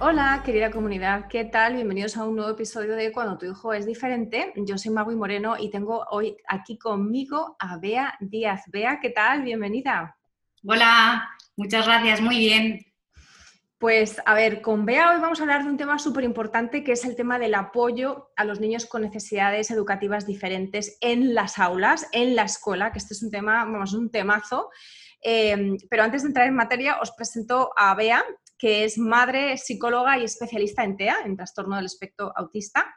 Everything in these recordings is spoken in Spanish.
Hola, querida comunidad, ¿qué tal? Bienvenidos a un nuevo episodio de Cuando tu hijo es diferente. Yo soy Magui Moreno y tengo hoy aquí conmigo a Bea Díaz. Bea, ¿qué tal? Bienvenida. Hola, muchas gracias, muy bien. Pues a ver, con Bea hoy vamos a hablar de un tema súper importante que es el tema del apoyo a los niños con necesidades educativas diferentes en las aulas, en la escuela, que este es un tema, vamos, un temazo. Em, pero antes de entrar en materia, os presento a Bea, que es madre, psicóloga y especialista en TEA, en trastorno del espectro autista.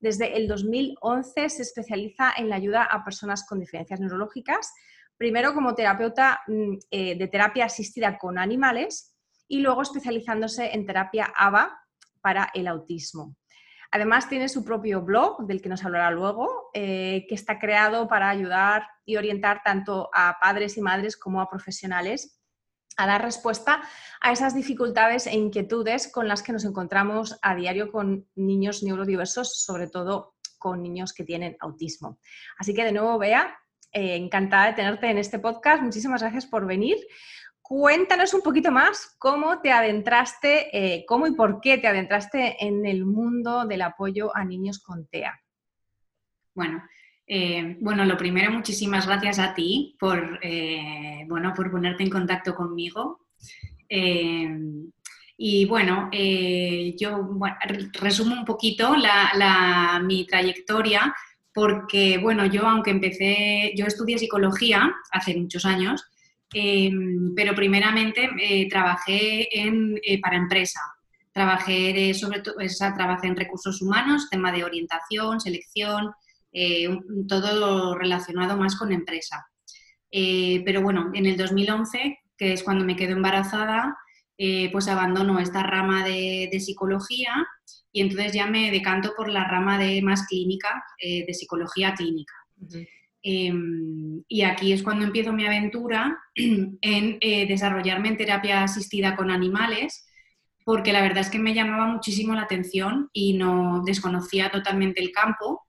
Desde el 2011 se especializa en la ayuda a personas con diferencias neurológicas, primero como terapeuta mm, eh, de terapia asistida con animales y luego especializándose en terapia ABA para el autismo. Además tiene su propio blog, del que nos hablará luego, eh, que está creado para ayudar y orientar tanto a padres y madres como a profesionales a dar respuesta a esas dificultades e inquietudes con las que nos encontramos a diario con niños neurodiversos, sobre todo con niños que tienen autismo. Así que de nuevo, Bea, eh, encantada de tenerte en este podcast. Muchísimas gracias por venir. Cuéntanos un poquito más cómo te adentraste, eh, cómo y por qué te adentraste en el mundo del apoyo a niños con TEA. Bueno, eh, bueno, lo primero, muchísimas gracias a ti por, eh, bueno, por ponerte en contacto conmigo. y bueno, yo resumo un poquito mi trayectoria porque, bueno, yo aunque empecé, yo estudié psicología hace muchos años, pero primeramente eh, trabajé eh, para empresa. Trabajé sobre todo, trabajé en recursos humanos, tema de orientación, selección, eh, todo relacionado más con empresa. pero bueno, en el 2011, que es cuando me quedo embarazada, pues abandono esta rama de, psicología y entonces ya me decanto por la rama de más clínica, de psicología clínica. Em, y aquí es cuando empiezo mi aventura en eh, desarrollarme en terapia asistida con animales, porque la verdad es que me llamaba muchísimo la atención y no desconocía totalmente el campo.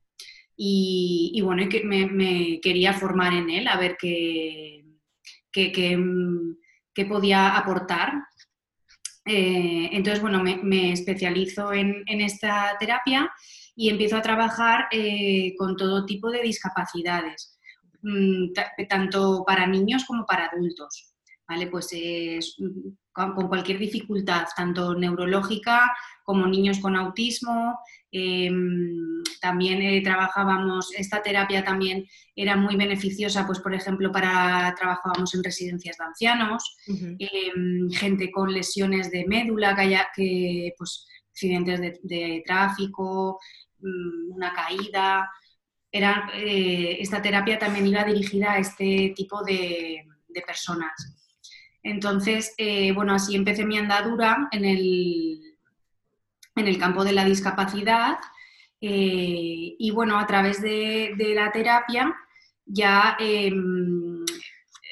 Y, bueno, me, quería formar en él, a ver qué, qué, podía aportar. Eh, entonces, bueno, me, especializo en, en esta terapia y empiezo a trabajar eh, con todo tipo de discapacidades, mm, tanto para niños como para adultos. ¿vale? Pues mm, con cualquier dificultad, tanto neurológica como niños con autismo. Em, también eh, trabajábamos, esta terapia también era muy beneficiosa, pues por ejemplo, para trabajábamos en residencias de ancianos, em, gente con lesiones de médula, que, haya, que pues accidentes de, tráfico, mm, una caída. Era, eh, esta terapia también iba dirigida a este tipo de, personas. Entonces, eh, bueno, así empecé mi andadura en el, en el campo de la discapacidad eh, y bueno, a través de, la terapia ya em,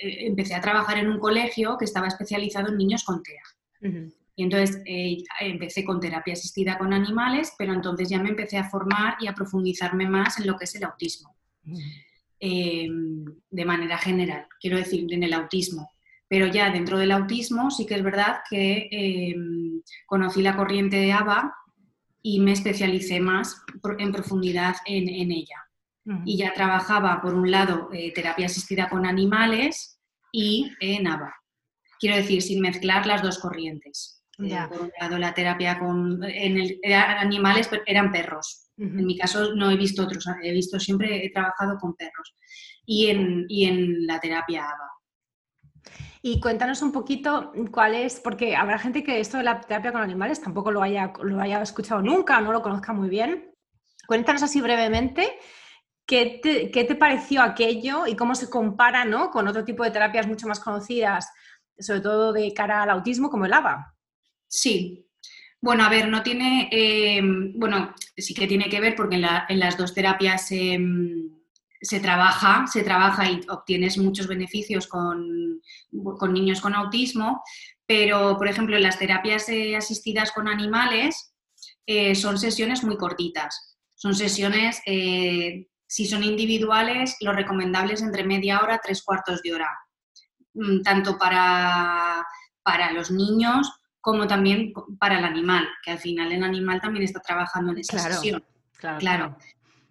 empecé a trabajar en un colegio que estaba especializado en niños con TEA. Y entonces eh, empecé con terapia asistida con animales, pero entonces ya me empecé a formar y a profundizarme más en lo que es el autismo, em, de manera general, quiero decir, en el autismo. Pero ya dentro del autismo sí que es verdad que em, conocí la corriente de ABA y me especialicé más en profundidad en, ella. Y ya trabajaba, por un lado, eh, terapia asistida con animales y en ABA. Quiero decir, sin mezclar las dos corrientes. Eh, por un lado, la terapia con en el, animales eran perros. En mi caso no he visto otros, he visto siempre, he trabajado con perros. Y en, y en la terapia ABA. Y cuéntanos un poquito cuál es, porque habrá gente que esto de la terapia con animales tampoco lo haya, lo haya escuchado nunca, no lo conozca muy bien. Cuéntanos así brevemente qué te, qué te pareció aquello y cómo se compara ¿no? con otro tipo de terapias mucho más conocidas sobre todo de cara al autismo, como el ABA. Sí. Bueno, a ver, no tiene, em, bueno, sí que tiene que ver porque en, las dos terapias em, se trabaja, se trabaja y obtienes muchos beneficios con, niños con autismo, pero, por ejemplo, las terapias eh, asistidas con animales eh, son sesiones muy cortitas. Son sesiones, eh, si son individuales, lo recomendable es entre media hora, tres cuartos de hora, mm, tanto para, para los niños como también para el animal, que al final el animal también está trabajando en esa sesión. Claro,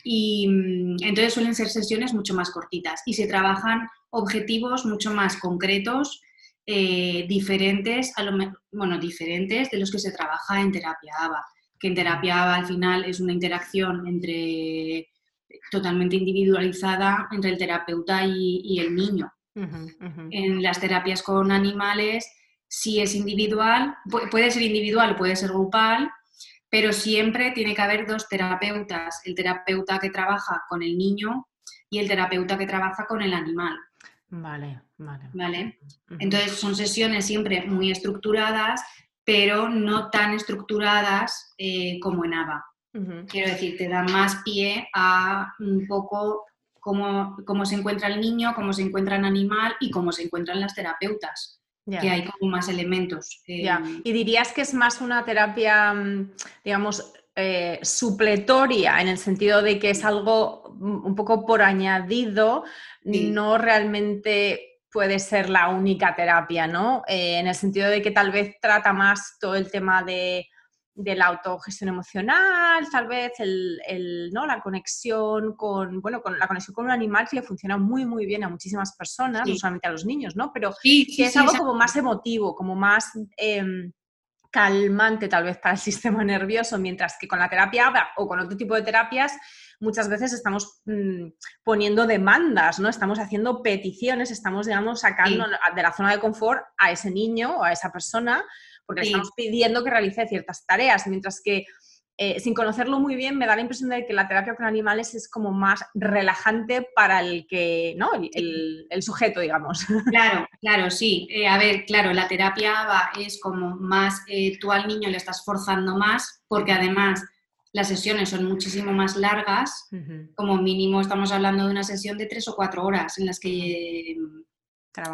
Y mm, entonces suelen ser sesiones mucho más cortitas y se trabajan objetivos mucho más concretos, eh, diferentes, a lo, bueno, diferentes de los que se trabaja en terapia ABA, que en terapia ABA al final es una interacción entre totalmente individualizada entre el terapeuta y, el niño. En las terapias con animales si es individual, puede ser individual, puede ser grupal, pero siempre tiene que haber dos terapeutas, el terapeuta que trabaja con el niño y el terapeuta que trabaja con el animal. Vale, vale. ¿Vale? Entonces son sesiones siempre muy estructuradas, pero no tan estructuradas eh, como en ABA. Quiero decir, te da más pie a un poco cómo, cómo se encuentra el niño, cómo se encuentra el animal y cómo se encuentran las terapeutas que hay como más elementos. Em, ¿Y dirías que es más una terapia, mm, digamos, eh, supletoria, en el sentido de que es algo mm, un poco por añadido, no realmente puede ser la única terapia, ¿no? Eh, en el sentido de que tal vez trata más todo el tema de de la autogestión emocional, tal vez el, ¿no? la conexión con, bueno, con la conexión con un animal que le funciona muy, muy bien a muchísimas personas, no solamente a los niños, ¿no? Pero que es algo como más emotivo, como más em, calmante tal vez para el sistema nervioso, mientras que con la terapia o con otro tipo de terapias muchas veces estamos mm, poniendo demandas, ¿no? Estamos haciendo peticiones, estamos, digamos, sacando de la zona de confort a ese niño o a esa persona porque le estamos pidiendo que realice ciertas tareas, mientras que eh, sin conocerlo muy bien me da la impresión de que la terapia con animales es como más relajante para el que, ¿no? El, sujeto, digamos. Claro, claro, sí. Eh, a ver, claro, la terapia es como más, eh, tú al niño le estás forzando más, porque además las sesiones son muchísimo más largas, como mínimo estamos hablando de una sesión de tres o cuatro horas en las que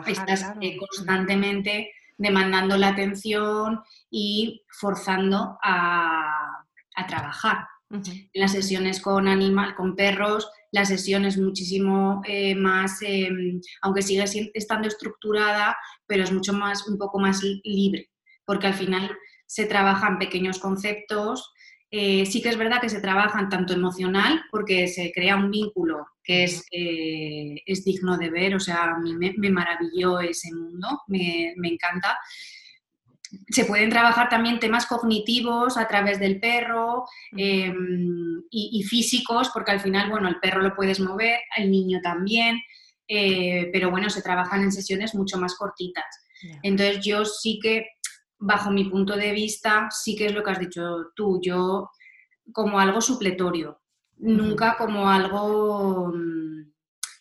estás constantemente demandando la atención y forzando a, trabajar. En las sesiones con animal, con perros, la sesión es muchísimo eh, más, em, aunque sigue estando estructurada, pero es mucho más, un poco más libre, porque al final se trabajan pequeños conceptos. Eh, sí que es verdad que se trabajan tanto emocional, porque se crea un vínculo que es, eh, es digno de ver, o sea, a mí me, maravilló ese mundo, me, encanta. Se pueden trabajar también temas cognitivos a través del perro em, y, físicos, porque al final, bueno, el perro lo puedes mover, el niño también, eh, pero bueno, se trabajan en sesiones mucho más cortitas. Entonces yo sí que, bajo mi punto de vista, sí que es lo que has dicho tú, yo como algo supletorio, nunca como algo mm,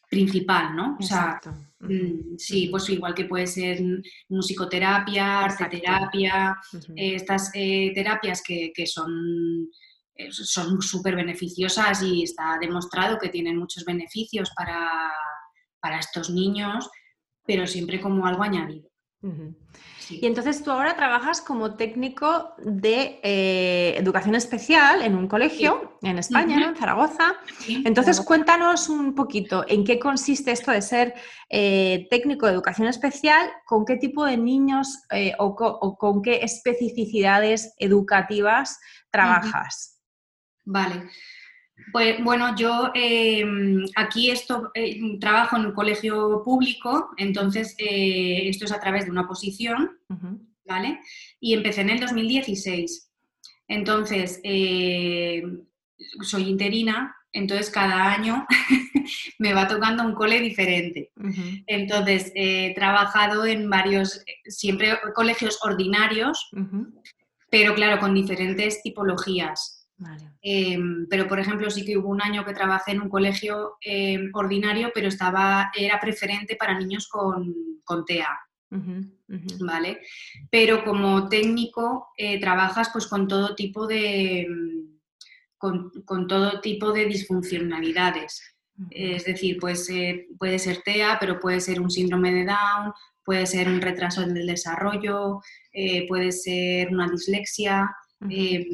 principal, ¿no? O sea, mm, sí, pues igual que puede ser musicoterapia, arteterapia, estas eh, terapias que, son eh, son súper beneficiosas y está demostrado que tienen muchos beneficios para, para estos niños, pero siempre como algo añadido. Y entonces tú ahora trabajas como técnico de eh, educación especial en un colegio en España, en Zaragoza. entonces cuéntanos un poquito en qué consiste esto de ser eh, técnico de educación especial, con qué tipo de niños eh, o, con qué especificidades educativas trabajas. Vale. Pues bueno, yo em, aquí esto, eh, trabajo en un colegio público, entonces eh, esto es a través de una oposición, ¿vale? Y empecé en el 2016. Entonces, eh, soy interina, entonces cada año me va tocando un cole diferente. Entonces, he trabajado en varios, siempre colegios ordinarios, pero claro, con diferentes tipologías. Em, pero, por ejemplo, sí que hubo un año que trabajé en un colegio em, ordinario, pero estaba, era preferente para niños con, con TEA. ¿vale? Pero como técnico eh, trabajas pues con todo tipo de, mm, con, todo tipo de disfuncionalidades. Es decir, pues, puede ser TEA, pero puede ser un síndrome de Down, puede ser un retraso en el desarrollo, eh, puede ser una dislexia. Em,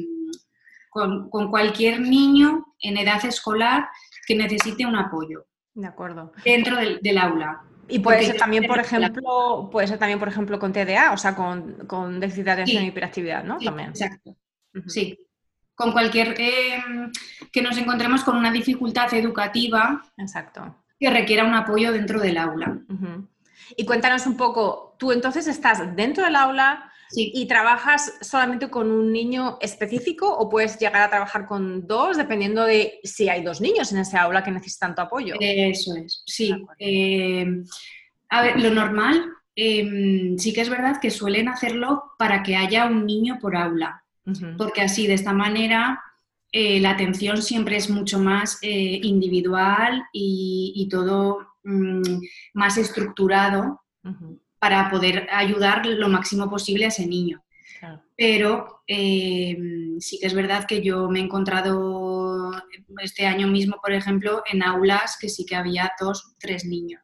con, cualquier niño en edad escolar que necesite un apoyo. De acuerdo. Dentro del aula. Y puede ser también, por ejemplo, puede ser también, por ejemplo, con TDA, o sea, con, con déficit de atención y hiperactividad, ¿no? también. Exacto. Sí. Con cualquier em, que nos encontremos con una dificultad educativa Exacto. que requiera un apoyo dentro del aula. Y cuéntanos un poco, tú entonces estás dentro del aula, ¿Y trabajas solamente con un niño específico o puedes llegar a trabajar con dos dependiendo de si hay dos niños en ese aula que necesitan tu apoyo? Eso es, sí. Eh, a ver, lo normal em, sí que es verdad que suelen hacerlo para que haya un niño por aula, porque así de esta manera eh, la atención siempre es mucho más eh, individual y, todo mm, más estructurado para poder ayudar lo máximo posible a ese niño. Pero eh, sí que es verdad que yo me he encontrado este año mismo, por ejemplo, en aulas que sí que había dos, tres niños.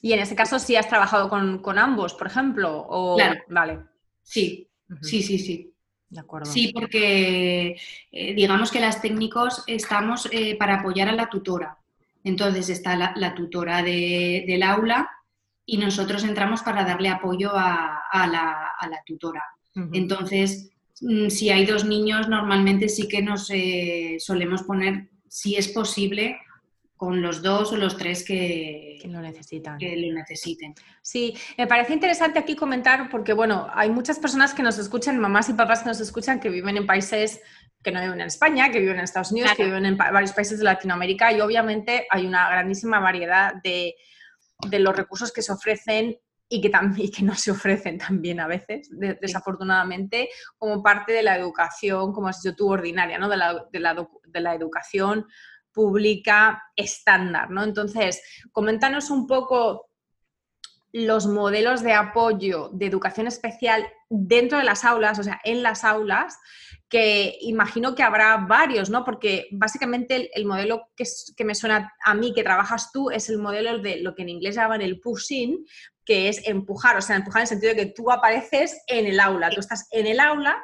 Y en ese caso sí has trabajado con, ambos, por ejemplo, o claro. vale. Sí, sí, sí, sí. De acuerdo. Sí, porque eh, digamos que las técnicos estamos eh, para apoyar a la tutora. Entonces está la, tutora del aula y nosotros entramos para darle apoyo a, la, tutora. Entonces, mm, si hay dos niños, normalmente sí que nos eh, solemos poner, si es posible, con los dos o los tres que, lo necesitan. Que lo necesiten. Sí, me parece interesante aquí comentar porque, bueno, hay muchas personas que nos escuchan, mamás y papás que nos escuchan, que viven en países que no viven en España, que viven en Estados Unidos, que viven en varios países de Latinoamérica y obviamente hay una grandísima variedad de, de los recursos que se ofrecen y que, también, que no se ofrecen también a veces, desafortunadamente, como parte de la educación, como has dicho tú, ordinaria, ¿no? de, la, de, la, educación pública estándar. ¿no? Entonces, coméntanos un poco los modelos de apoyo de educación especial dentro de las aulas, o sea, en las aulas, que imagino que habrá varios, ¿no? Porque básicamente el, modelo que, que, me suena a mí que trabajas tú es el modelo de lo que en inglés llaman el pushing, que es empujar, o sea, empujar en el sentido de que tú apareces en el aula, tú estás en el aula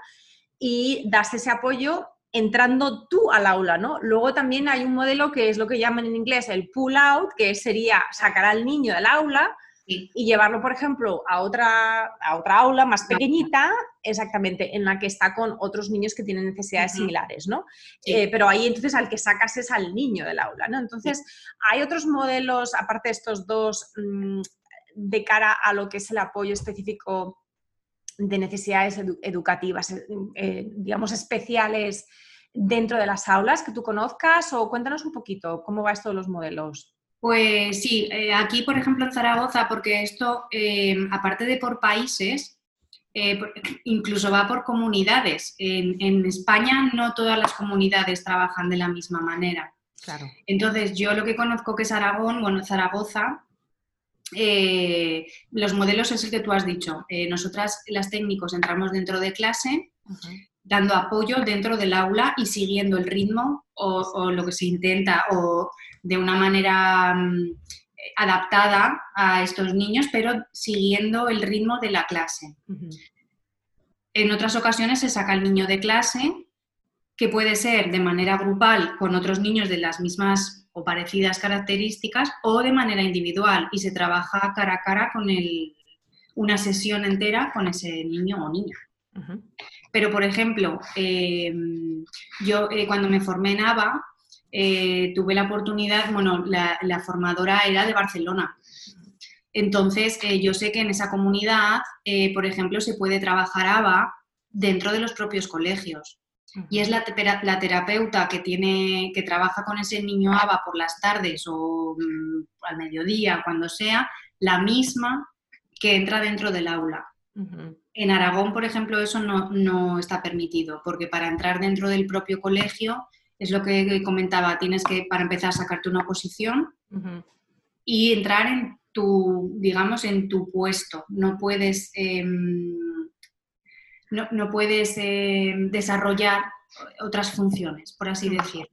y das ese apoyo entrando tú al aula, ¿no? Luego también hay un modelo que es lo que llaman en inglés el pull out, que sería sacar al niño del aula, y llevarlo, por ejemplo, a otra, a otra aula más pequeñita, exactamente, en la que está con otros niños que tienen necesidades similares, ¿no? Eh, pero ahí entonces al que sacas es al niño del aula, ¿no? Entonces, hay otros modelos, aparte de estos dos, mm, de cara a lo que es el apoyo específico de necesidades educativas, eh, eh, digamos, especiales dentro de las aulas que tú conozcas o cuéntanos un poquito cómo va esto de los modelos. Pues sí, eh, aquí por ejemplo en Zaragoza, porque esto, eh, aparte de por países, eh, incluso va por comunidades. En, España no todas las comunidades trabajan de la misma manera. Claro. Entonces, yo lo que conozco que es Aragón, bueno, Zaragoza, los modelos es el que tú has dicho. nosotras, las técnicos, entramos dentro de clase, dando apoyo dentro del aula y siguiendo el ritmo o, o lo que se intenta, o de una manera mm, adaptada a estos niños, pero siguiendo el ritmo de la clase. En otras ocasiones se saca el niño de clase, que puede ser de manera grupal con otros niños de las mismas o parecidas características o de manera individual y se trabaja cara a cara con el, una sesión entera con ese niño o niña. Pero, por ejemplo, eh, yo eh, cuando me formé en ABA, eh, tuve la oportunidad, bueno, la, formadora era de Barcelona. Entonces, yo sé que en esa comunidad, por ejemplo, se puede trabajar ABA dentro de los propios colegios. Y es la, terapeuta que, tiene, que trabaja con ese niño ABA por las tardes o mm, al mediodía, cuando sea, la misma que entra dentro del aula. En Aragón, por ejemplo, eso no, no, está permitido, porque para entrar dentro del propio colegio es lo que comentaba, tienes que, para empezar, sacarte una posición y entrar en tu, digamos, en tu puesto, no puedes, em, no, puedes em, desarrollar otras funciones, por así decirlo.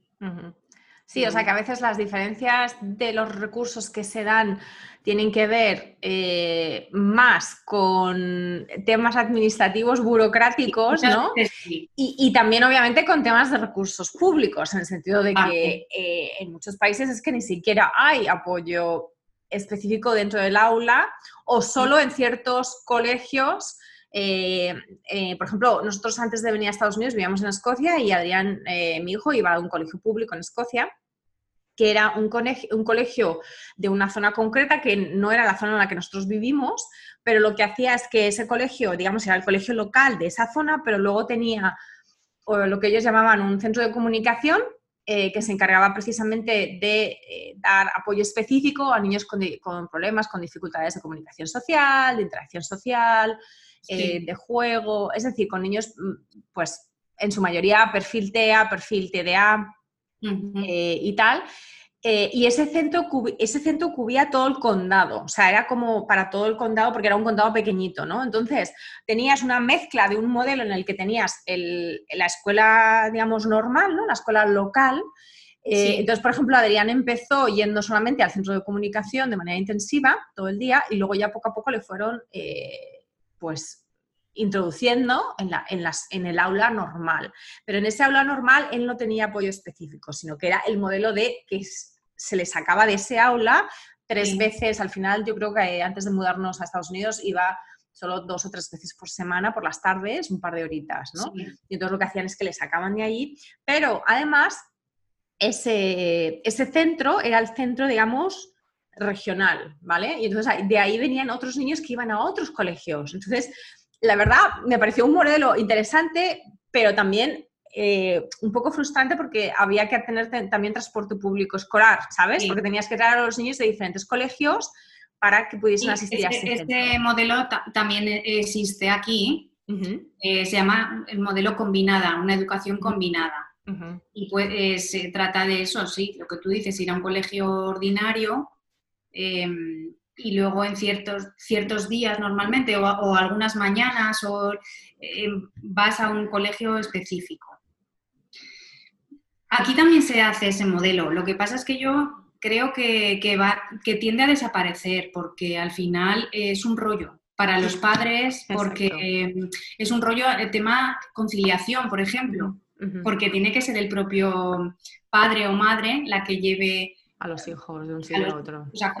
Sí, o sea que a veces las diferencias de los recursos que se dan tienen que ver eh, más con temas administrativos burocráticos, ¿no? Y, también obviamente con temas de recursos públicos, en el sentido de que eh, en muchos países es que ni siquiera hay apoyo específico dentro del aula o solo en ciertos colegios. Eh, por ejemplo, nosotros antes de venir a Estados Unidos vivíamos en Escocia y Adrián, mi hijo, iba a un colegio público en Escocia que era un colegio, de una zona concreta que no era la zona en la que nosotros vivimos, pero lo que hacía es que ese colegio, digamos, era el colegio local de esa zona, pero luego tenía lo que ellos llamaban un centro de comunicación eh, que se encargaba precisamente de eh, dar apoyo específico a niños con, problemas, con dificultades de comunicación social, de interacción social, eh, de juego, es decir, con niños, mm, pues en su mayoría perfil TEA, perfil TDA, eh, y tal. Eh, y ese centro, ese centro cubría todo el condado, o sea, era como para todo el condado porque era un condado pequeñito, ¿no? Entonces, tenías una mezcla de un modelo en el que tenías la escuela, digamos, normal, ¿no? La escuela local. Eh, entonces, por ejemplo, Adrián empezó yendo solamente al centro de comunicación de manera intensiva todo el día y luego ya poco a poco le fueron, pues, introduciendo en, la, en, las, en, el aula normal. Pero en ese aula normal él no tenía apoyo específico, sino que era el modelo de que se le sacaba de ese aula tres veces. Al final, yo creo que eh, antes de mudarnos a Estados Unidos iba solo dos o tres veces por semana, por las tardes, un par de horitas, ¿no? Y entonces lo que hacían es que le sacaban de allí, pero además ese, ese centro era el centro, digamos, regional, ¿vale? Y entonces de ahí venían otros niños que iban a otros colegios. Entonces, la verdad, me pareció un modelo interesante, pero también eh, un poco frustrante porque había que tener también transporte público escolar, ¿sabes? Porque tenías que traer a los niños de diferentes colegios para que pudiesen asistir a este, este modelo también existe aquí, eh, se llama el modelo combinada, una educación combinada. Y pues, eh, se trata de eso, sí, lo que tú dices, ir a un colegio ordinario em, y luego en ciertos, ciertos días normalmente o, algunas mañanas o eh, vas a un colegio específico. Aquí también se hace ese modelo. Lo que pasa es que yo creo que, va, que tiende a desaparecer porque al final es un rollo para los padres porque es un rollo el tema conciliación, por ejemplo, porque tiene que ser el propio padre o madre la que lleve a los hijos de un sitio a, otro. O sea,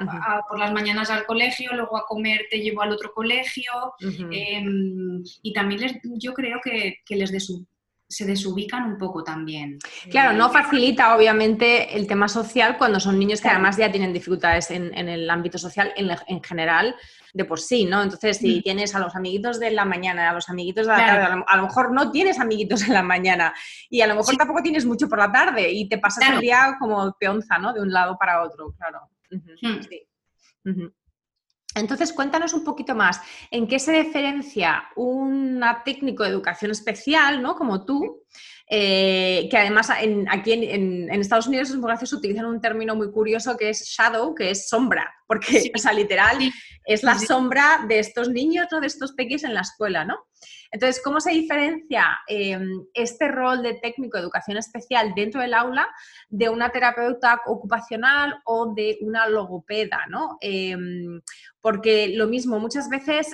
por las mañanas al colegio, luego a comer te llevo al otro colegio. Em, y también les, yo creo que, que les de su, se desubican un poco también. Claro, no facilita obviamente el tema social cuando son niños que además ya tienen dificultades en, el ámbito social en, general de por sí, ¿no? Entonces, si mm. tienes a los amiguitos de la mañana, a los amiguitos de la tarde, a lo, mejor no tienes amiguitos en la mañana y a lo mejor tampoco tienes mucho por la tarde y te pasas el día como peonza, ¿no? De un lado para otro, claro. Hmm. sí. Entonces, cuéntanos un poquito más, ¿en qué se diferencia un técnico de educación especial, ¿no? Como tú, eh, que además aquí en, Estados Unidos es muy gracioso, utilizan un término muy curioso que es shadow, que es sombra, porque, o sea, literal, es la sombra de estos niños, ¿no? de estos pequeños en la escuela, ¿no? Entonces, ¿cómo se diferencia em, este rol de técnico de educación especial dentro del aula de una terapeuta ocupacional o de una logopeda, ¿no? Em, porque lo mismo, muchas veces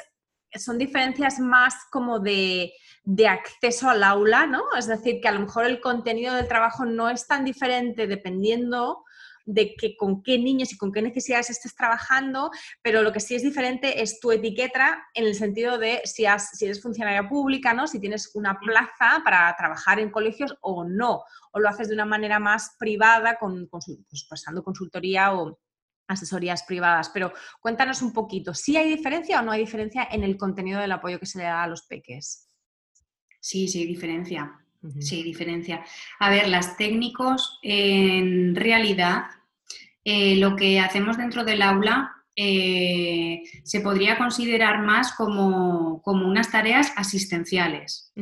son diferencias más como de, de, acceso al aula, ¿no? Es decir, que a lo mejor el contenido del trabajo no es tan diferente dependiendo de que con qué niños y con qué necesidades estés trabajando, pero lo que sí es diferente es tu etiqueta en el sentido de si, si eres funcionaria pública, ¿no? si tienes una plaza para trabajar en colegios o no, o lo haces de una manera más privada, con, pues, pasando consultoría o asesorías privadas. Pero cuéntanos un poquito, ¿sí hay diferencia o no hay diferencia en el contenido del apoyo que se le da a los peques? Sí, sí, diferencia. Sí, diferencia. A ver, las técnicos, en realidad, eh, lo que hacemos dentro del aula eh, se podría considerar más como, unas tareas asistenciales.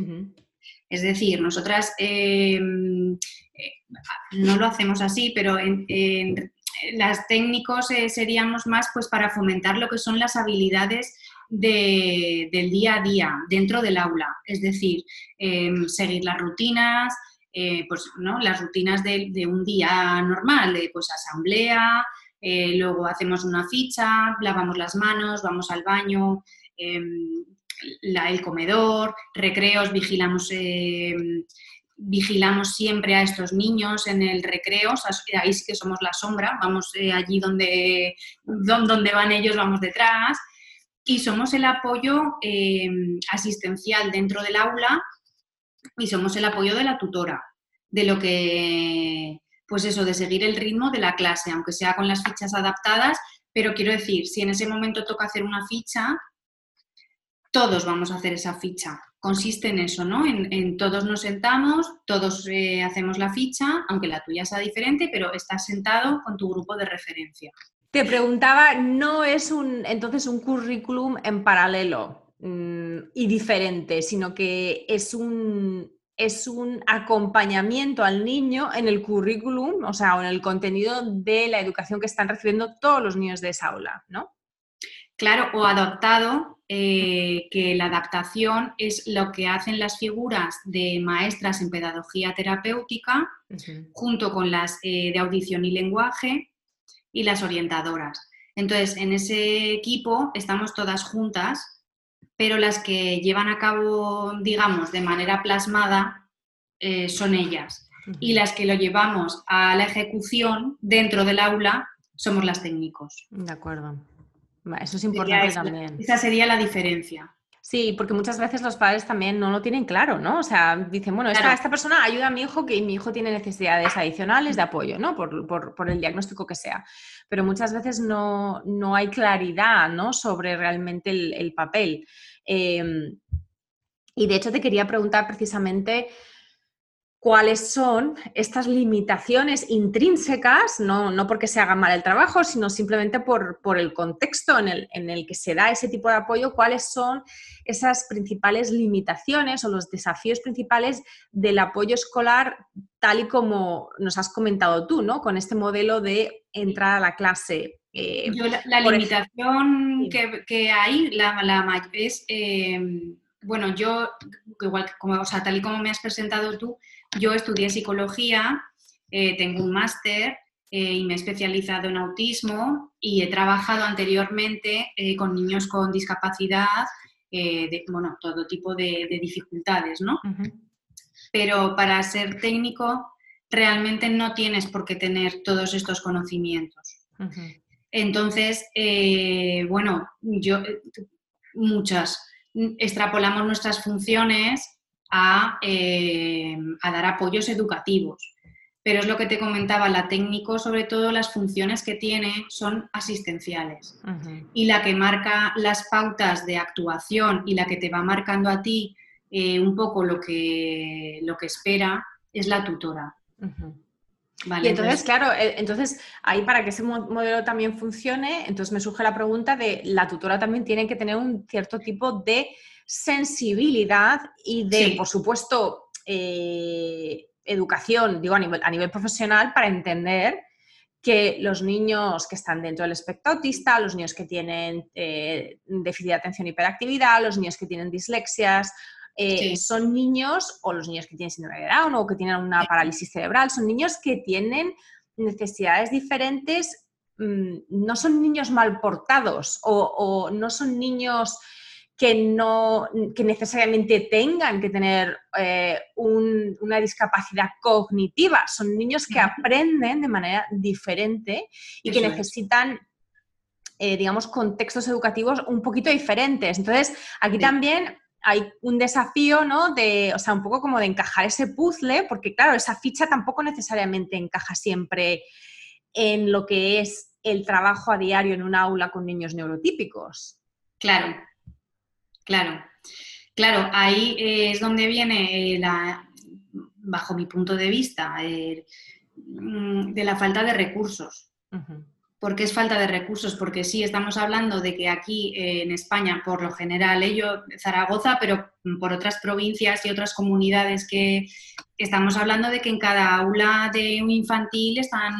Es decir, nosotras em, eh, no lo hacemos así, pero las técnicos seríamos más pues para fomentar lo que son las habilidades del día a día dentro del aula, es decir, em, seguir las rutinas, pues, ¿no? las rutinas de, un día normal, de pues, asamblea, luego hacemos una ficha, lavamos las manos, vamos al baño, em, el comedor, recreos, vigilamos, eh, vigilamos siempre a estos niños en el recreo, ahí sí que somos la sombra, vamos eh, allí donde, donde van ellos, vamos detrás, y somos el apoyo eh, asistencial dentro del aula y somos el apoyo de la tutora, de lo que, pues eso, de seguir el ritmo de la clase, aunque sea con las fichas adaptadas, pero quiero decir, si en ese momento toca hacer una ficha, todos vamos a hacer esa ficha. Consiste en eso, ¿no? En, todos nos sentamos, todos eh, hacemos la ficha, aunque la tuya sea diferente, pero estás sentado con tu grupo de referencia. Te preguntaba, ¿no es un entonces un currículum en paralelo mm, y diferente, sino que es un, es un acompañamiento al niño en el currículum, o sea, en el contenido de la educación que están recibiendo todos los niños de esa aula, ¿no? Claro, o adaptado, eh, que la adaptación es lo que hacen las figuras de maestras en pedagogía terapéutica, junto con las eh, de audición y lenguaje y las orientadoras. Entonces, en ese equipo estamos todas juntas, pero las que llevan a cabo, digamos, de manera plasmada eh, son ellas. Y las que lo llevamos a la ejecución dentro del aula somos las técnicos. De acuerdo. Eso es importante también. Esa sería la diferencia. Sí, porque muchas veces los padres también no lo tienen claro, ¿no? O sea, dicen, bueno, esta, persona ayuda a mi hijo que mi hijo tiene necesidades adicionales de apoyo, ¿no? Por, el diagnóstico que sea. Pero muchas veces no, hay claridad, ¿no? Sobre realmente el, papel. Em, y de hecho te quería preguntar precisamente cuáles son estas limitaciones intrínsecas, no, no, porque se haga mal el trabajo, sino simplemente por, el contexto en el, en el, que se da ese tipo de apoyo, cuáles son esas principales limitaciones o los desafíos principales del apoyo escolar tal y como nos has comentado tú, ¿no? Con este modelo de entrar a la clase. Eh, la, limitación que, hay la, la es, eh, bueno, yo, igual como, o sea, tal y como me has presentado tú, yo estudié psicología, eh, tengo un máster eh, y me he especializado en autismo y he trabajado anteriormente eh, con niños con discapacidad, de, bueno, todo tipo de, dificultades, ¿no? Pero para ser técnico realmente no tienes por qué tener todos estos conocimientos. Entonces, bueno, yo, muchas, extrapolamos nuestras funciones eh, a, dar apoyos educativos. Pero es lo que te comentaba, la técnico, sobre todo las funciones que tiene son asistenciales. Y la que marca las pautas de actuación y la que te va marcando a ti eh, un poco lo que, lo que espera es la tutora. y entonces, claro, eh, entonces ahí para que ese modelo también funcione, entonces me surge la pregunta de la tutora también tiene que tener un cierto tipo de sensibilidad y de, por supuesto, eh, educación, digo, a nivel, a nivel profesional para entender que los niños que están dentro del espectro autista, los niños que tienen eh, déficit de atención y hiperactividad, los niños que tienen dislexias, eh, son niños, o los niños que tienen síndrome de Down o que tienen una parálisis cerebral, son niños que tienen necesidades diferentes, mm, no son niños mal portados o no son niños que no que necesariamente tengan que tener eh, una discapacidad cognitiva. Son niños que aprenden de manera diferente y que necesitan, eh, digamos, contextos educativos un poquito diferentes. Entonces, aquí también hay un desafío, ¿no? De, o sea, un poco como de encajar ese puzzle, porque claro, esa ficha tampoco necesariamente encaja siempre en lo que es el trabajo a diario en un aula con niños neurotípicos. Claro, Claro, claro, ahí eh, es donde viene eh, la, bajo mi punto de vista, eh, mm, de la falta de recursos. ¿Por qué es falta de recursos? Porque sí, estamos hablando de que aquí en España, por lo general, ello, Zaragoza, pero por otras provincias y otras comunidades que estamos hablando de que en cada aula de un infantil están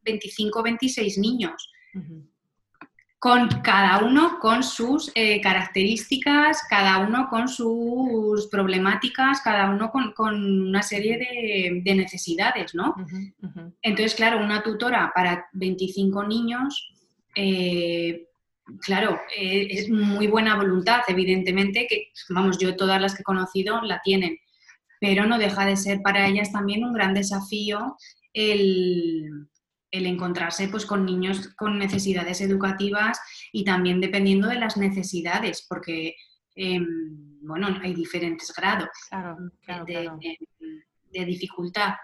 25 26 niños. Con cada uno con sus eh, características, cada uno con sus problemáticas, cada uno con, una serie de, necesidades, ¿no? Entonces, claro, una tutora para 25 niños, eh, claro, eh, es muy buena voluntad, evidentemente, que, vamos, yo todas las que he conocido la tienen, pero no deja de ser para ellas también un gran desafío el, encontrarse pues, con niños con necesidades educativas y también dependiendo de las necesidades, porque em, bueno, hay diferentes grados de, dificultad.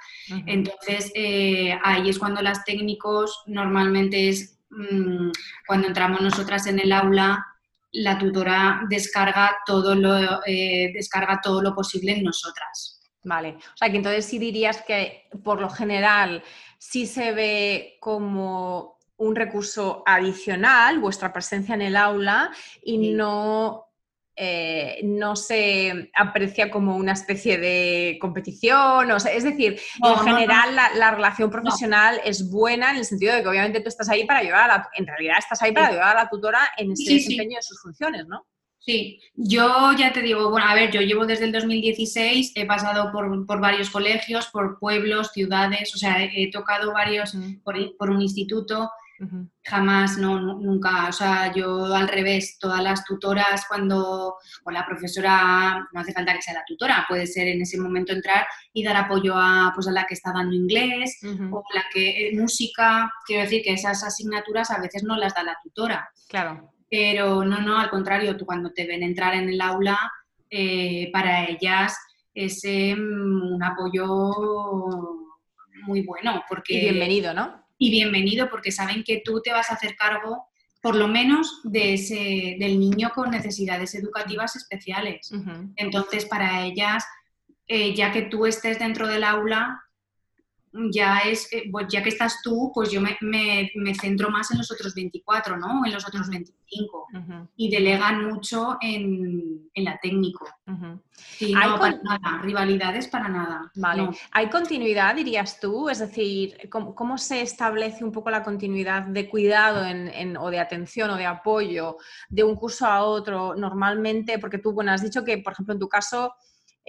Entonces, eh, ahí es cuando las técnicos normalmente es mm, cuando entramos nosotras en el aula, la tutora descarga todo lo, eh, descarga todo lo posible en nosotras. Vale, o sea que entonces sí dirías que por lo general sí se ve como un recurso adicional vuestra presencia en el aula y no, eh, no se aprecia como una especie de competición. O sea, es decir, en general La, relación profesional es buena en el sentido de que obviamente tú estás ahí para ayudar a la, en realidad estás ahí para ayudar a la tutora en ese desempeño de sus funciones, ¿no? Sí, yo ya te digo, bueno, a ver, yo llevo desde el 2016, he pasado por, varios colegios, por pueblos, ciudades, o sea, he, tocado varios por, un instituto, jamás, no, nunca, o sea, yo al revés, todas las tutoras cuando, o la profesora, no hace falta que sea la tutora, puede ser en ese momento entrar y dar apoyo a, pues, a la que está dando inglés o la que, eh, música, quiero decir que esas asignaturas a veces no las da la tutora. Claro. Pero no, no, al contrario, tú cuando te ven entrar en el aula, eh, para ellas es em, un apoyo muy bueno. Porque, y bienvenido, ¿no? Y bienvenido porque saben que tú te vas a hacer cargo por lo menos de ese, del niño con necesidades educativas especiales. Entonces, para ellas, eh, ya que tú estés dentro del aula, ya es, eh, pues ya que estás tú, pues yo me, centro más en los otros 24, ¿no? En los otros 25. Y delegan mucho en, la técnico. Sí, no, para nada, rivalidades para nada. Vale. ¿Hay continuidad, dirías tú? Es decir, ¿cómo, se establece un poco la continuidad de cuidado o de atención o de apoyo de un curso a otro normalmente? Porque tú, bueno, has dicho que, por ejemplo, en tu caso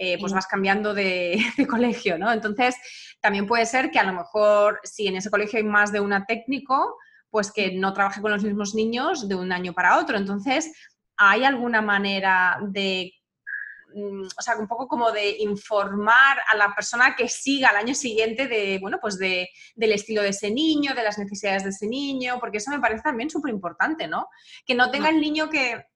eh, pues vas cambiando de, colegio, ¿no? Entonces, también puede ser que a lo mejor si en ese colegio hay más de una técnico, pues que no trabaje con los mismos niños de un año para otro. Entonces, ¿hay alguna manera de mm, o sea, un poco como de informar a la persona que siga al año siguiente de, bueno, pues de, del estilo de ese niño, de las necesidades de ese niño, porque eso me parece también súper importante, ¿no? Que no tenga el niño que,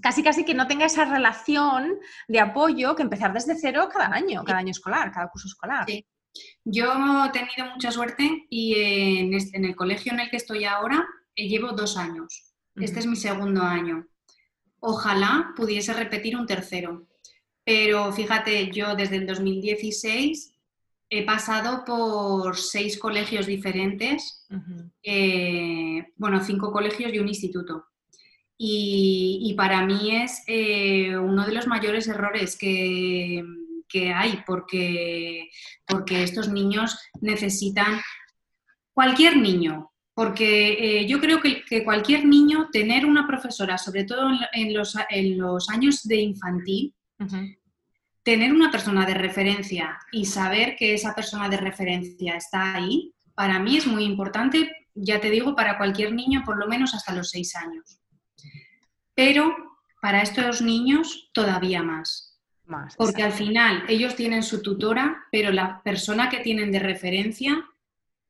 casi casi que no tenga esa relación de apoyo que empezar desde cero cada año, cada año escolar, cada curso escolar. Yo he tenido mucha suerte y en, en, el colegio en el que estoy ahora eh, llevo dos años. Este es mi segundo año. Ojalá pudiese repetir un tercero. Pero fíjate, yo desde el 2016 he pasado por seis colegios diferentes, eh, bueno, cinco colegios y un instituto. Y, para mí es eh, uno de los mayores errores que, hay, porque, porque estos niños necesitan, cualquier niño, porque eh, yo creo que, cualquier niño, tener una profesora, sobre todo en, los, en los, años de infantil, tener una persona de referencia y saber que esa persona de referencia está ahí, para mí es muy importante, ya te digo, para cualquier niño, por lo menos hasta los seis años pero para estos niños todavía más. más Porque al final ellos tienen su tutora, pero la persona que tienen de referencia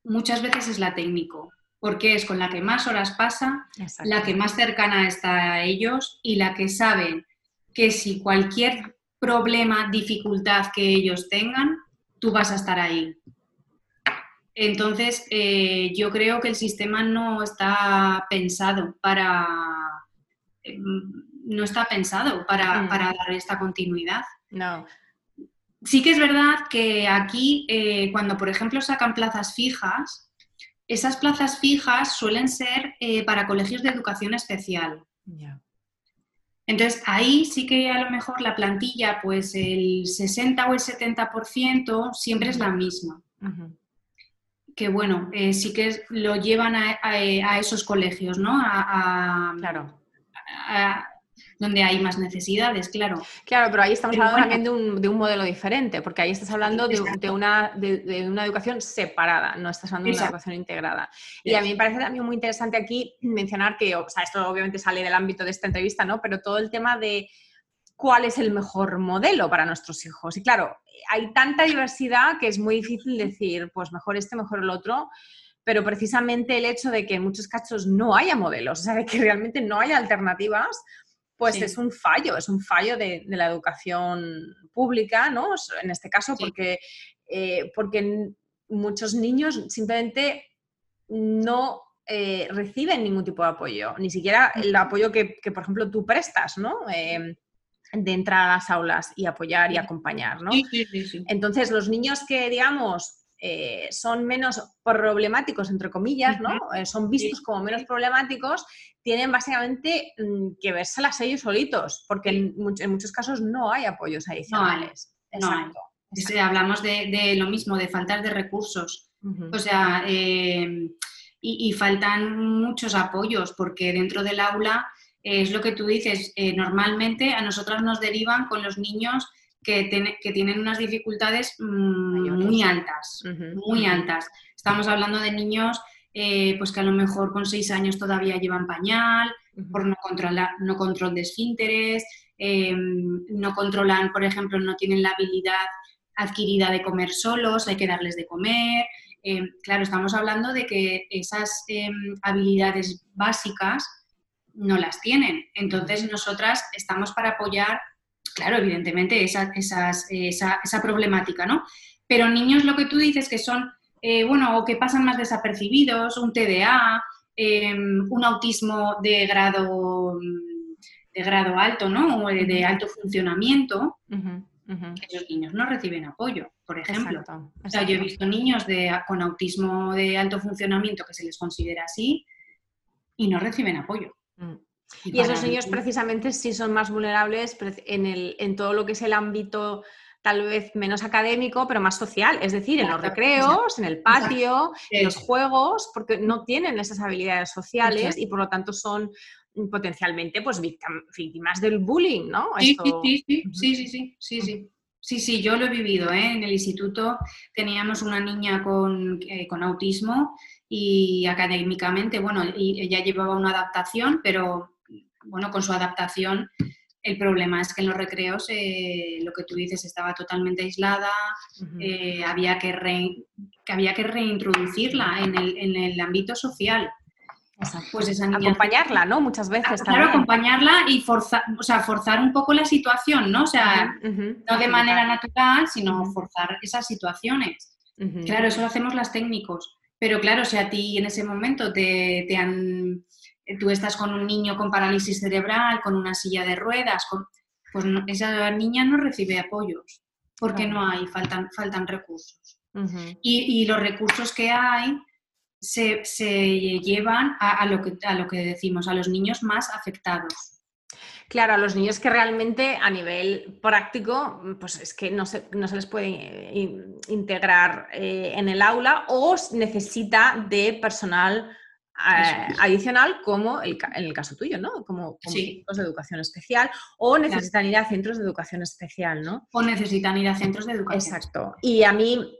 muchas veces es la técnico, porque es con la que más horas pasa, la que más cercana está a ellos y la que saben que si cualquier problema, dificultad que ellos tengan, tú vas a estar ahí. Entonces, eh, yo creo que el sistema no está pensado para no está pensado para, mm. dar esta continuidad. No. Sí que es verdad que aquí, eh, cuando por ejemplo sacan plazas fijas, esas plazas fijas suelen ser eh, para colegios de educación especial. Entonces, ahí sí que a lo mejor la plantilla, pues el 60 o el 70% siempre es la misma. que bueno, eh, sí que lo llevan a, esos colegios, ¿no? A, claro. Donde hay más necesidades, claro. Claro, pero ahí estamos hablando también de un, modelo diferente, porque ahí estás hablando de, una, de, una, educación separada, no estás hablando de una educación integrada. Y a mí me parece también muy interesante aquí mencionar que, o sea, esto obviamente sale del ámbito de esta entrevista, ¿no? Pero todo el tema de cuál es el mejor modelo para nuestros hijos. Y claro, hay tanta diversidad que es muy difícil decir, pues mejor este, mejor el otro, pero precisamente el hecho de que en muchos casos no haya modelos, o sea, de que realmente no haya alternativas, pues es un fallo, es un fallo de, la educación pública, ¿no? En este caso, porque, eh, porque muchos niños simplemente no eh, reciben ningún tipo de apoyo, ni siquiera el apoyo que, por ejemplo, tú prestas, ¿no? Eh, de entrar a las aulas y apoyar y acompañar, ¿no? Entonces, los niños que, digamos, eh, son menos problemáticos, entre comillas, ¿no? Eh, son vistos como menos problemáticos, tienen básicamente mm, que verselas ellos solitos, porque en, muchos casos no hay apoyos adicionales. Exacto. hablamos de, lo mismo, de faltas de recursos. O sea, eh, y, y, faltan muchos apoyos, porque dentro del aula es lo que tú dices, eh, normalmente a nosotras nos derivan con los niños que, que tienen unas dificultades mm, muy altas, muy altas. Estamos hablando de niños eh, pues que a lo mejor con seis años todavía llevan pañal, por no, controlar, no control de esfínteres, em, no controlan, por ejemplo, no tienen la habilidad adquirida de comer solos, hay que darles de comer. Em, claro, estamos hablando de que esas em, habilidades básicas no las tienen. Entonces, nosotras estamos para apoyar, claro, evidentemente, esa, esa, problemática, ¿no? Pero niños, lo que tú dices que son, eh, bueno, o que pasan más desapercibidos, un TDA, em, un autismo de grado, de grado alto, ¿no? O de, alto funcionamiento, esos niños no reciben apoyo, por ejemplo. O sea, yo he visto niños de, con autismo de alto funcionamiento que se les considera así y no reciben apoyo. Mm. Y, esos niños precisamente sí son más vulnerables en, el, en todo lo que es el ámbito tal vez menos académico, pero más social, es decir, en los recreos, en el patio, en los juegos, porque no tienen esas habilidades sociales y por lo tanto son potencialmente pues víctimas del bullying, ¿no? Sí, sí, sí, sí, sí, Sí, sí, yo lo he vivido. ¿eh? En el instituto teníamos una niña con, eh, con autismo y académicamente, bueno, ella llevaba una adaptación, pero bueno, con su adaptación el problema es que en los recreos, eh, lo que tú dices, estaba totalmente aislada, eh, había, que, que había que reintroducirla en el, en el ámbito social. Pues esa niña... Acompañarla, ¿no? Muchas veces. Claro, acompañarla y forzar, o sea, forzar un poco la situación, ¿no? O sea, no de manera natural, sino forzar esas situaciones. Claro, eso lo hacemos las técnicos. Pero claro, si a ti en ese momento te, te han, tú estás con un niño con parálisis cerebral, con una silla de ruedas, pues esa niña no recibe apoyos porque no hay, faltan, faltan recursos. y, y, los recursos que hay se, se llevan a, a, lo que, a lo que decimos, a los niños más afectados. Claro, a los niños que realmente a nivel práctico, pues es que no se, no se les puede eh, integrar eh, en el aula o necesita de personal eh, adicional como en el caso tuyo, ¿no? Como, como de educación especial o necesitan ir a centros de educación especial, ¿no? O necesitan ir a centros de educación. Exacto. Y a mí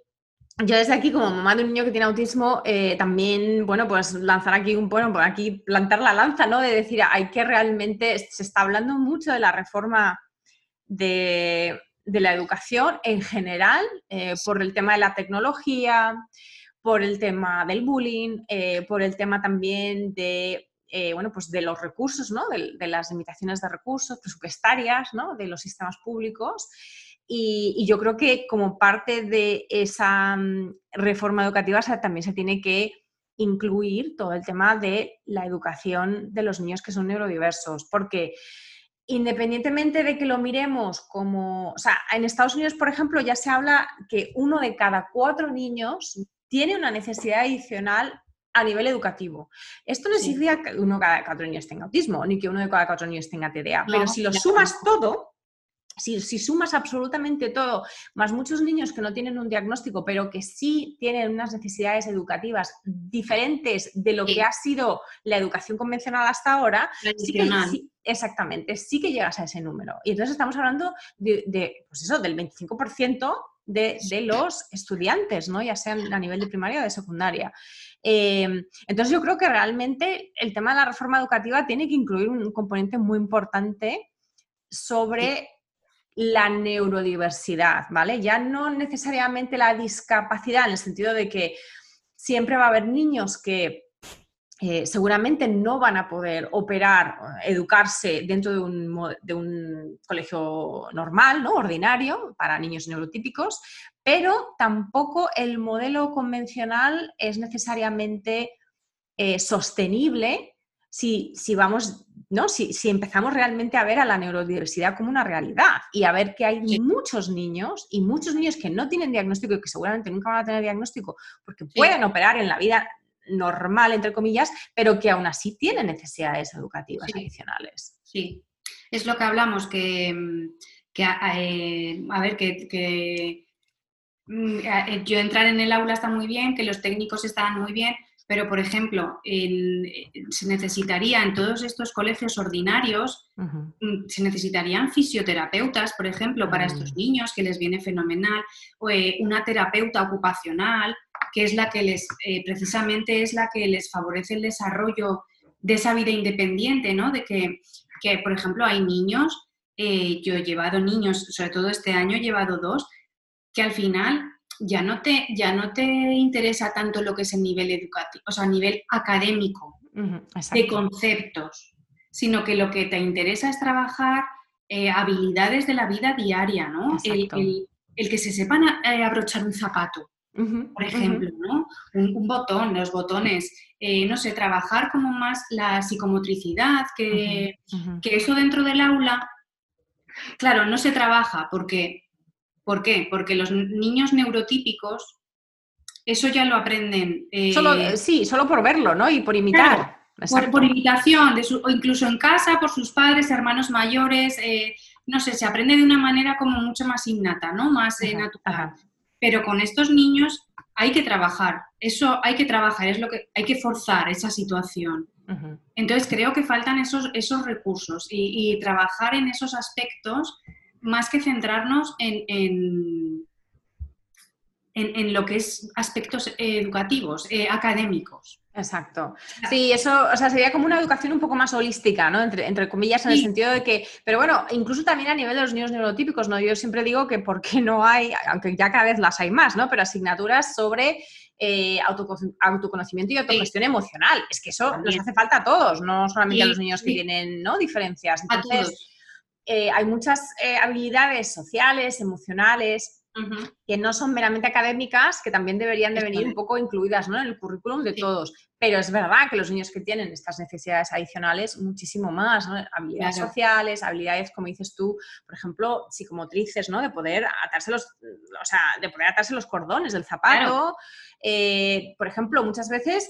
yo desde aquí, como mamá de un niño que tiene autismo, eh, también, bueno, pues lanzar aquí un, bueno, por aquí plantar la lanza, ¿no? De decir, hay que realmente, se está hablando mucho de la reforma de, la educación en general, eh, por el tema de la tecnología, por el tema del bullying, eh, por el tema también de, bueno, pues de los recursos, ¿no? De, de, las limitaciones de recursos presupuestarias, ¿no? De los sistemas públicos. Y, yo creo que como parte de esa mm, reforma educativa también se tiene que incluir todo el tema de la educación de los niños que son neurodiversos, porque independientemente de que lo miremos como, o sea, en Estados Unidos, por ejemplo, ya se habla que uno de cada cuatro niños tiene una necesidad adicional a nivel educativo. Esto no significa que uno de cada cuatro niños tenga autismo, ni que uno de cada cuatro niños tenga TDA, pero si lo sumas todo, si, sumas absolutamente todo, más muchos niños que no tienen un diagnóstico, pero que sí tienen unas necesidades educativas diferentes de lo que ha sido la educación convencional hasta ahora, exactamente, sí que llegas a ese número. Y entonces estamos hablando de, pues eso, del 25% de, de, los estudiantes, ¿no? ya sean a nivel de primaria o de secundaria. Em, entonces yo creo que realmente el tema de la reforma educativa tiene que incluir un componente muy importante sobre la neurodiversidad, ¿vale? Ya no necesariamente la discapacidad, en el sentido de que siempre va a haber niños que eh, seguramente no van a poder operar, educarse dentro de un, colegio normal, ¿no? ordinario, para niños neurotípicos, pero tampoco el modelo convencional es necesariamente eh, sostenible si, si vamos ¿no? Si, empezamos realmente a ver a la neurodiversidad como una realidad y a ver que hay muchos niños y muchos niños que no tienen diagnóstico y que seguramente nunca van a tener diagnóstico porque pueden operar en la vida normal, entre comillas, pero que aún así tienen necesidades educativas adicionales. Sí, es lo que hablamos, que, eh, a ver, que, mm, eh, yo entrar en el aula está muy bien, que los técnicos están muy bien, pero, por ejemplo, se necesitaría en todos estos colegios ordinarios, mm, se necesitarían fisioterapeutas, por ejemplo, para estos mm. niños, que les viene fenomenal, o eh, una terapeuta ocupacional, que es la que les, eh, precisamente es la que les favorece el desarrollo de esa vida independiente, ¿no? De que, por ejemplo, hay niños, eh, yo he llevado niños, sobre todo este año he llevado dos, que al final ya no te, ya no te interesa tanto lo que es el nivel educativo, o sea, a nivel académico, de conceptos, sino que lo que te interesa es trabajar eh, habilidades de la vida diaria, ¿no? El, que se sepan eh, abrochar un zapato, por ejemplo, ¿no? Un, botón, los botones, eh, no sé, trabajar como más la psicomotricidad, que, que eso dentro del aula, claro, no se trabaja porque ¿Por qué? Porque los niños neurotípicos, eso ya lo aprenden. Eh, solo, sí, solo por verlo, ¿no? Y por imitar. por, imitación, o incluso en casa, por sus padres, hermanos mayores, eh, no sé, se aprende de una manera como mucho más innata, ¿no? Más eh, natural. Pero con estos niños hay que trabajar, eso hay que trabajar, es lo que hay que forzar esa situación. Entonces creo que faltan esos, esos recursos y, trabajar en esos aspectos más que centrarnos en, en, lo que es aspectos educativos, eh, académicos. Exacto. Sí, eso, o sea, sería como una educación un poco más holística, ¿no? Entre, comillas, en el sentido de que, pero bueno, incluso también a nivel de los niños neurotípicos, ¿no? Yo siempre digo que por qué no hay, aunque ya cada vez las hay más, ¿no? Pero asignaturas sobre eh, autoconocimiento y autogestión emocional. Es que eso nos hace falta a todos, no solamente a los niños que tienen, ¿no? Diferencias. Entonces, eh, hay muchas eh, habilidades sociales, emocionales, que no son meramente académicas, que también deberían de venir un poco incluidas en el currículum de todos. Pero es verdad que los niños que tienen estas necesidades adicionales, muchísimo más, habilidades sociales, habilidades, como dices tú, por ejemplo, psicomotrices, ¿no? de poder atarse los, o sea, de poder atarse los cordones del zapato. Eh, por ejemplo, muchas veces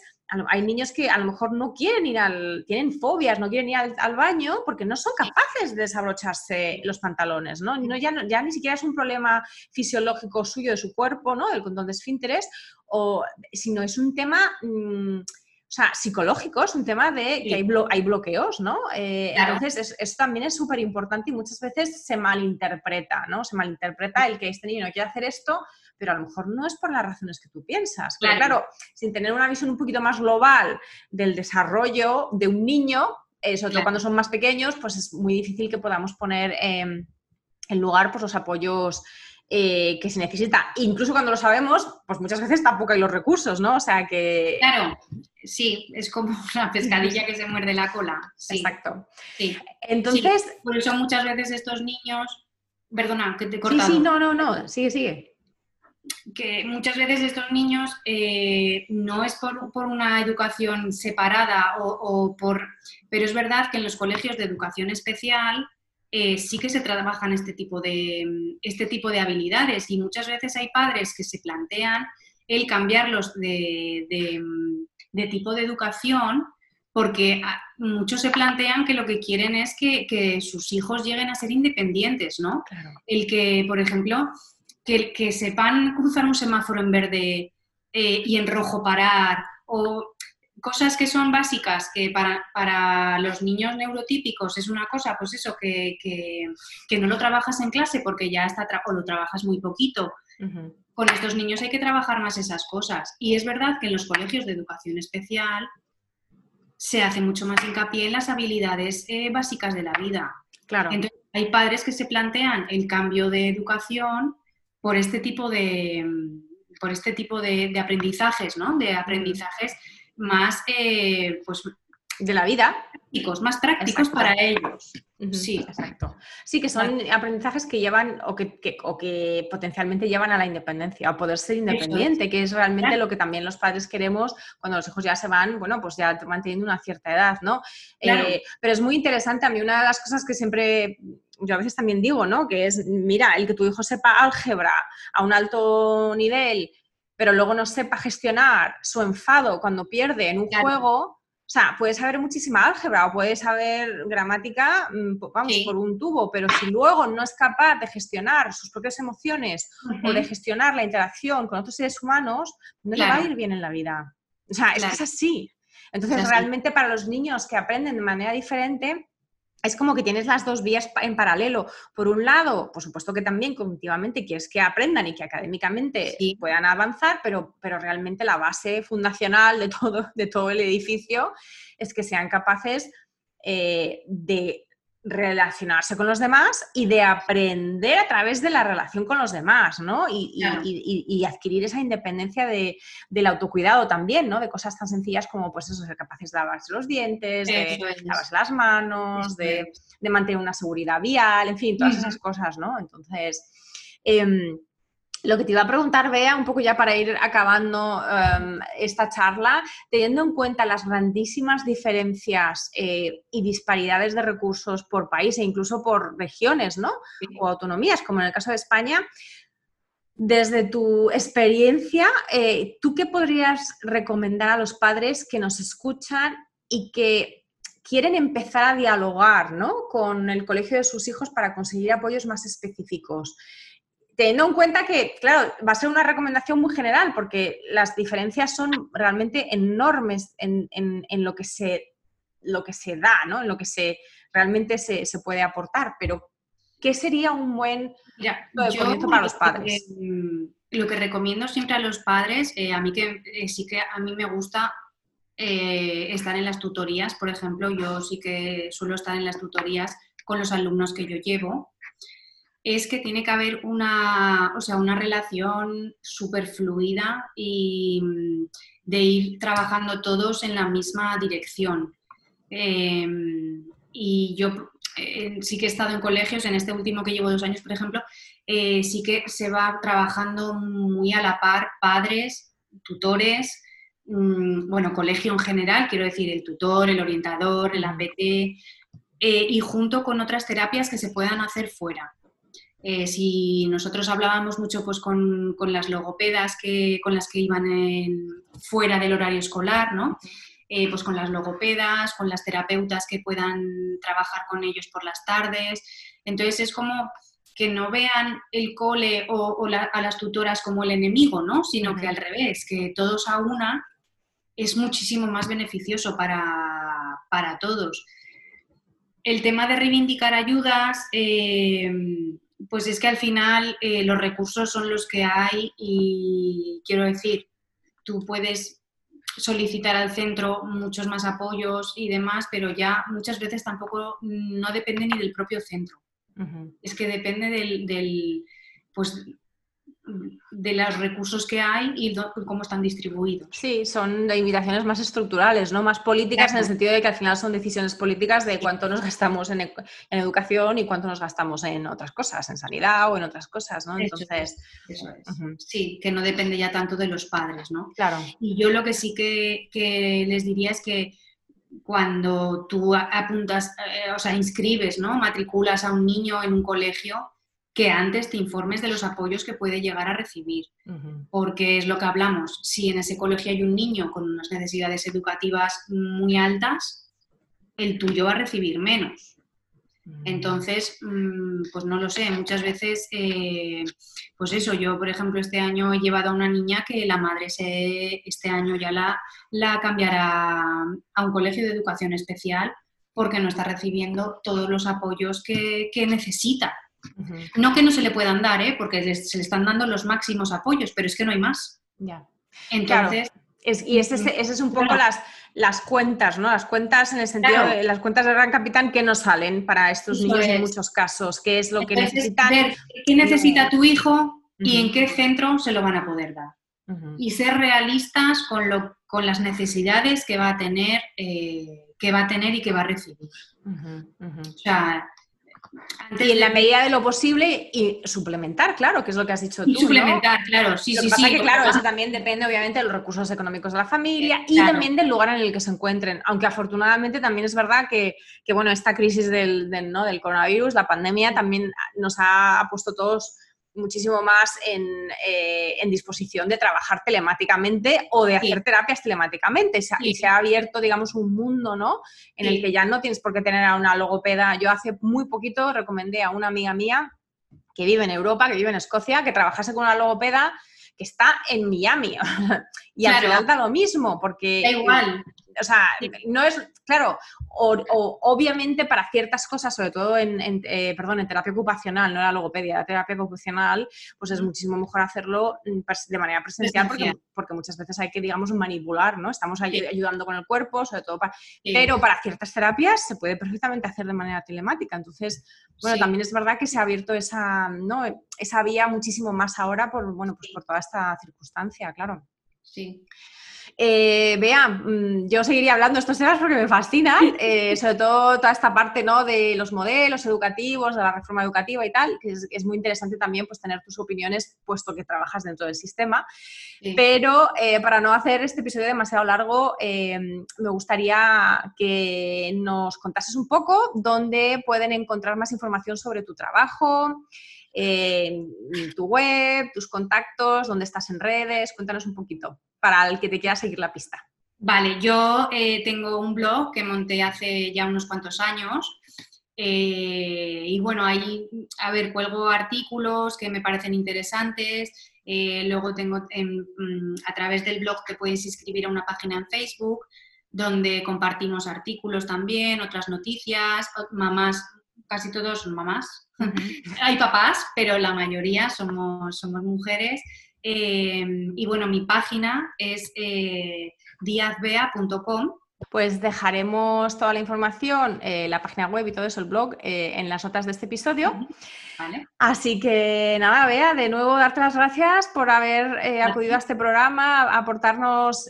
hay niños que a lo mejor no quieren ir al, tienen fobias, no quieren ir al, baño porque no son capaces de desabrocharse los pantalones, ¿no? no ya, ya ni siquiera es un problema fisiológico suyo de su cuerpo, ¿no? El condón de esfínteres, o, sino es un tema... Mm, o sea, psicológico, es un tema de que hay, hay bloqueos, ¿no? Eh, entonces, eso también es súper importante y muchas veces se malinterpreta, ¿no? Se malinterpreta el que este niño no quiere hacer esto pero a lo mejor no es por las razones que tú piensas. Claro, claro sin tener una visión un poquito más global del desarrollo de un niño, sobre todo cuando son más pequeños, pues es muy difícil que podamos poner em, en lugar pues, los apoyos eh, que se necesita. Incluso cuando lo sabemos, pues muchas veces tampoco hay los recursos, ¿no? O sea que... Claro, sí, es como una pescadilla que se muerde la cola. Exacto. Sí. Entonces... por eso muchas veces estos niños... Perdona, que te he cortado. Sí, sí, no, no, no, sigue, sigue que muchas veces estos niños eh, no es por, una educación separada o, por... Pero es verdad que en los colegios de educación especial eh, sí que se trabajan este tipo, de, este tipo de habilidades y muchas veces hay padres que se plantean el cambiarlos de, de tipo de educación porque ah, muchos se plantean que lo que quieren es que, sus hijos lleguen a ser independientes, ¿no? El que, por ejemplo, que, que sepan cruzar un semáforo en verde eh, y en rojo parar, o cosas que son básicas, que para, los niños neurotípicos es una cosa, pues eso, que, no lo trabajas en clase porque ya está, o lo trabajas muy poquito. Con estos niños hay que trabajar más esas cosas. Y es verdad que en los colegios de educación especial se hace mucho más hincapié en las habilidades eh, básicas de la vida. Claro. Entonces, hay padres que se plantean el cambio de educación por este tipo de, por este tipo de, de aprendizajes, ¿no? De aprendizajes más, eh, pues, de la vida. Prácticos, más prácticos para ellos. Sí, exacto. Sí, que son aprendizajes que llevan o que, que, potencialmente llevan a la independencia, a poder ser independiente, que es realmente lo que también los padres queremos cuando los hijos ya se van, bueno, pues ya manteniendo una cierta edad, ¿no? Eh, pero es muy interesante, a mí una de las cosas que siempre yo a veces también digo, ¿no? Que es, mira, el que tu hijo sepa álgebra a un alto nivel pero luego no sepa gestionar su enfado cuando pierde en un juego, o sea, puede saber muchísima álgebra o puede saber gramática, mm, vamos, por un tubo, pero si luego no es capaz de gestionar sus propias emociones o de gestionar la interacción con otros seres humanos, no le va a ir bien en la vida. O sea, es que es así. Entonces, realmente para los niños que aprenden de manera diferente, es como que tienes las dos vías en paralelo. Por un lado, por supuesto que también cognitivamente quieres que aprendan y que académicamente puedan avanzar, pero, pero realmente la base fundacional de todo, de todo el edificio es que sean capaces eh, de relacionarse con los demás y de aprender a través de la relación con los demás, ¿no? Y, adquirir esa independencia de, del autocuidado también, ¿no? De cosas tan sencillas como, pues eso, ser capaces de lavarse los dientes, de lavarse las manos, de, mantener una seguridad vial, en fin, todas esas cosas, ¿no? Entonces, em, lo que te iba a preguntar, Bea, un poco ya para ir acabando em, esta charla, teniendo en cuenta las grandísimas diferencias eh, y disparidades de recursos por país e incluso por regiones, ¿no? O autonomías, como en el caso de España, desde tu experiencia, eh, ¿tú qué podrías recomendar a los padres que nos escuchan y que quieren empezar a dialogar ¿no? con el colegio de sus hijos para conseguir apoyos más específicos? Teniendo en cuenta que, claro, va a ser una recomendación muy general porque las diferencias son realmente enormes en, lo, que se, lo que se da, ¿no? En lo que se, realmente se, puede aportar. Pero, ¿qué sería un buen Mira, para los padres? lo que recomiendo siempre a los padres, eh, a mí que eh, sí que a mí me gusta eh, estar en las tutorías, por ejemplo, yo sí que suelo estar en las tutorías con los alumnos que yo llevo es que tiene que haber una, o sea, una relación súper fluida y mm, de ir trabajando todos en la misma dirección. Em, y yo eh, sí que he estado en colegios, en este último que llevo dos años, por ejemplo, eh, sí que se va trabajando muy a la par padres, tutores, mm, bueno, colegio en general, quiero decir, el tutor, el orientador, el APT, eh, y junto con otras terapias que se puedan hacer fuera. Eh, si nosotros hablábamos mucho pues, con, las logopedas que, con las que iban fuera del horario escolar, ¿no? Eh, pues con las logopedas, con las terapeutas que puedan trabajar con ellos por las tardes. Entonces es como que no vean el cole o, a las tutoras como el enemigo, ¿no? sino que al revés, que todos a una es muchísimo más beneficioso para, todos. El tema de reivindicar ayudas, eh, pues es que al final eh, los recursos son los que hay y quiero decir, tú puedes solicitar al centro muchos más apoyos y demás, pero ya muchas veces tampoco no depende ni del propio centro. Es que depende del, del, pues de los recursos que hay y cómo están distribuidos. Sí, son invitaciones más estructurales, ¿no? Más políticas en el sentido de que al final son decisiones políticas de cuánto nos gastamos en, educación y cuánto nos gastamos en otras cosas, en sanidad o en otras cosas, ¿no? Entonces, eso es. sí, que no depende ya tanto de los padres, ¿no? Claro. Y yo lo que sí que, que les diría es que cuando tú apuntas, eh, o sea, inscribes, ¿no? Matriculas a un niño en un colegio, que antes te informes de los apoyos que puede llegar a recibir, porque es lo que hablamos, si en ese colegio hay un niño con unas necesidades educativas muy altas, el tuyo va a recibir menos. Entonces, mm, pues no lo sé, muchas veces, eh, pues eso, yo por ejemplo este año he llevado a una niña que la madre se, este año ya la, la cambiará a un colegio de educación especial porque no está recibiendo todos los apoyos que, necesita. No que no se le puedan dar, ¿eh? porque se le están dando los máximos apoyos, pero es que no hay más. Ya. Entonces, y ese, ese, es un poco las, las cuentas, ¿no? Las cuentas en el sentido de las cuentas de Gran Capitán que no salen para estos niños en muchos casos, qué es lo que necesitan. Ver qué necesita tu hijo y en qué centro se lo van a poder dar. Y ser realistas con, lo, con las necesidades que va a tener, eh, que va a tener y que va a recibir. O sea, y en la medida de lo posible y suplementar, claro, que es lo que has dicho tú. suplementar, claro, sí, sí, sí. claro, eso también depende obviamente de los recursos económicos de la familia y también del lugar en el que se encuentren. Aunque afortunadamente también es verdad que, bueno, esta crisis del, del, ¿no? del coronavirus, la pandemia, también nos ha puesto todos muchísimo más eh, en, disposición de trabajar telemáticamente o de hacer terapias telemáticamente. Y se ha abierto, digamos, un mundo, ¿no? En el que ya no tienes por qué tener a una logopeda. Yo hace muy poquito recomendé a una amiga mía que vive en Europa, que vive en Escocia, que trabajase con una logopeda que está en Miami. y al final da lo mismo, porque... Da igual. O sea, no es, claro, o, obviamente para ciertas cosas, sobre todo en, eh, perdón, en terapia ocupacional, no la logopedia, la terapia ocupacional, pues es muchísimo mejor hacerlo mm, de manera presencial porque, porque muchas veces hay que, digamos, manipular, ¿no? Estamos ayudando con el cuerpo, sobre todo para... Pero para ciertas terapias se puede perfectamente hacer de manera telemática. Entonces, bueno, también es verdad que se ha abierto esa, ¿no? esa vía muchísimo más ahora por, bueno, pues por toda esta circunstancia, claro. Sí. Eh, Vea, mm, yo seguiría hablando de estos temas porque me fascinan, eh, sobre todo toda esta parte ¿no? de los modelos educativos, de la reforma educativa y tal, que es, muy interesante también pues, tener tus opiniones, puesto que trabajas dentro del sistema. Pero eh, para no hacer este episodio demasiado largo, em, me gustaría que nos contases un poco dónde pueden encontrar más información sobre tu trabajo, tu web, tus contactos, dónde estás en redes, cuéntanos un poquito para el que te quiera seguir la pista. Vale, yo eh, tengo un blog que monté hace ya unos cuantos años eh, y bueno, ahí, a ver, cuelgo artículos que me parecen interesantes. Eh, luego tengo mm, a través del blog te puedes inscribir a una página en Facebook donde compartimos artículos también, otras noticias, mamás, casi todos son mamás. Hay papás, pero la mayoría somos, somos mujeres Em, y bueno, mi página es eh, diazbea.com. Pues dejaremos toda la información, eh, la página web y todo eso, el blog, eh, en las notas de este episodio. Así que nada, Bea, de nuevo darte las gracias por haber acudido a este programa, aportarnos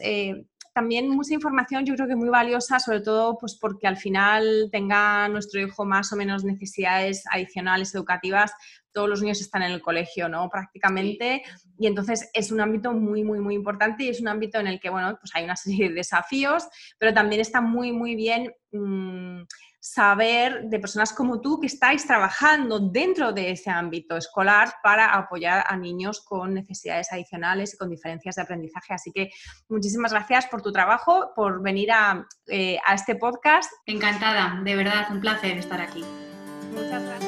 también mucha información, yo creo que muy valiosa, sobre todo pues porque al final tenga nuestro hijo más o menos necesidades adicionales educativas, todos los niños están en el colegio, ¿no? Prácticamente. Y entonces es un ámbito muy, muy, muy importante y es un ámbito en el que, bueno, pues hay una serie de desafíos, pero también está muy, muy bien mm, saber de personas como tú que estáis trabajando dentro de ese ámbito escolar para apoyar a niños con necesidades adicionales y con diferencias de aprendizaje. Así que muchísimas gracias por tu trabajo, por venir a, eh, a este podcast. Encantada, de verdad, un placer estar aquí. Muchas gracias.